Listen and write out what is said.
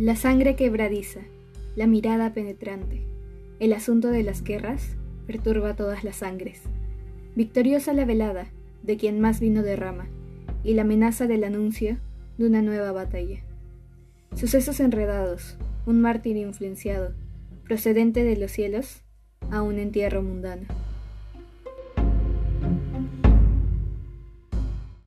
La sangre quebradiza, la mirada penetrante, el asunto de las guerras perturba todas las sangres. Victoriosa la velada, de quien más vino derrama, y la amenaza del anuncio de una nueva batalla. Sucesos enredados, un mártir influenciado, procedente de los cielos, a un entierro mundano.